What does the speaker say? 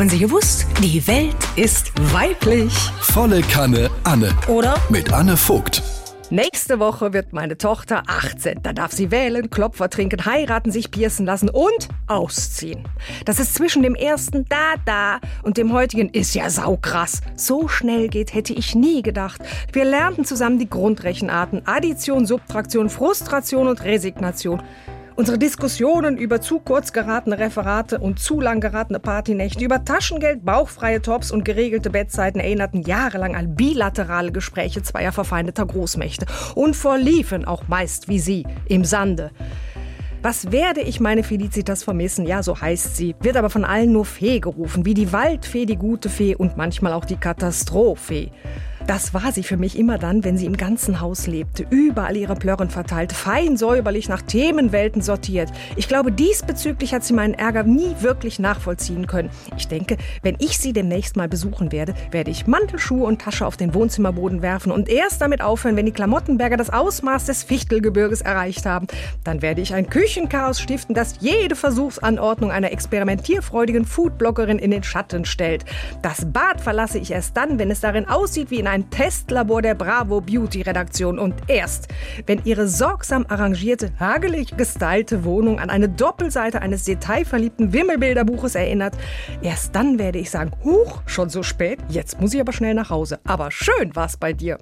Haben Sie gewusst? Die Welt ist weiblich. Volle Kanne Anne. Oder? Mit Anne Vogt. Nächste Woche wird meine Tochter 18. Da darf sie wählen, Klopfer trinken, heiraten, sich piercen lassen und ausziehen. Das ist zwischen dem ersten Da Da und dem heutigen ist ja saukrass. So schnell geht, hätte ich nie gedacht. Wir lernten zusammen die Grundrechenarten, Addition, Subtraktion, Frustration und Resignation. Unsere Diskussionen über zu kurz geratene Referate und zu lang geratene Partynächte, über Taschengeld, bauchfreie Tops und geregelte Bettzeiten erinnerten jahrelang an bilaterale Gespräche zweier verfeindeter Großmächte und verliefen auch meist wie sie im Sande. Was werde ich meine Felicitas vermissen? Ja, so heißt sie. Wird aber von allen nur Fee gerufen, wie die Waldfee, die gute Fee und manchmal auch die Katastrophe. Das war sie für mich immer dann, wenn sie im ganzen Haus lebte, überall ihre Plörren verteilt, fein säuberlich nach Themenwelten sortiert. Ich glaube, diesbezüglich hat sie meinen Ärger nie wirklich nachvollziehen können. Ich denke, wenn ich sie demnächst mal besuchen werde, werde ich Mantelschuhe und Tasche auf den Wohnzimmerboden werfen und erst damit aufhören, wenn die Klamottenberger das Ausmaß des Fichtelgebirges erreicht haben. Dann werde ich ein Küchenchaos stiften, das jede Versuchsanordnung einer experimentierfreudigen Foodbloggerin in den Schatten stellt. Das Bad verlasse ich erst dann, wenn es darin aussieht wie in ein Testlabor der Bravo Beauty Redaktion und erst, wenn ihre sorgsam arrangierte, hagelig gestylte Wohnung an eine Doppelseite eines detailverliebten Wimmelbilderbuches erinnert, erst dann werde ich sagen, huch, schon so spät, jetzt muss ich aber schnell nach Hause. Aber schön war's bei dir.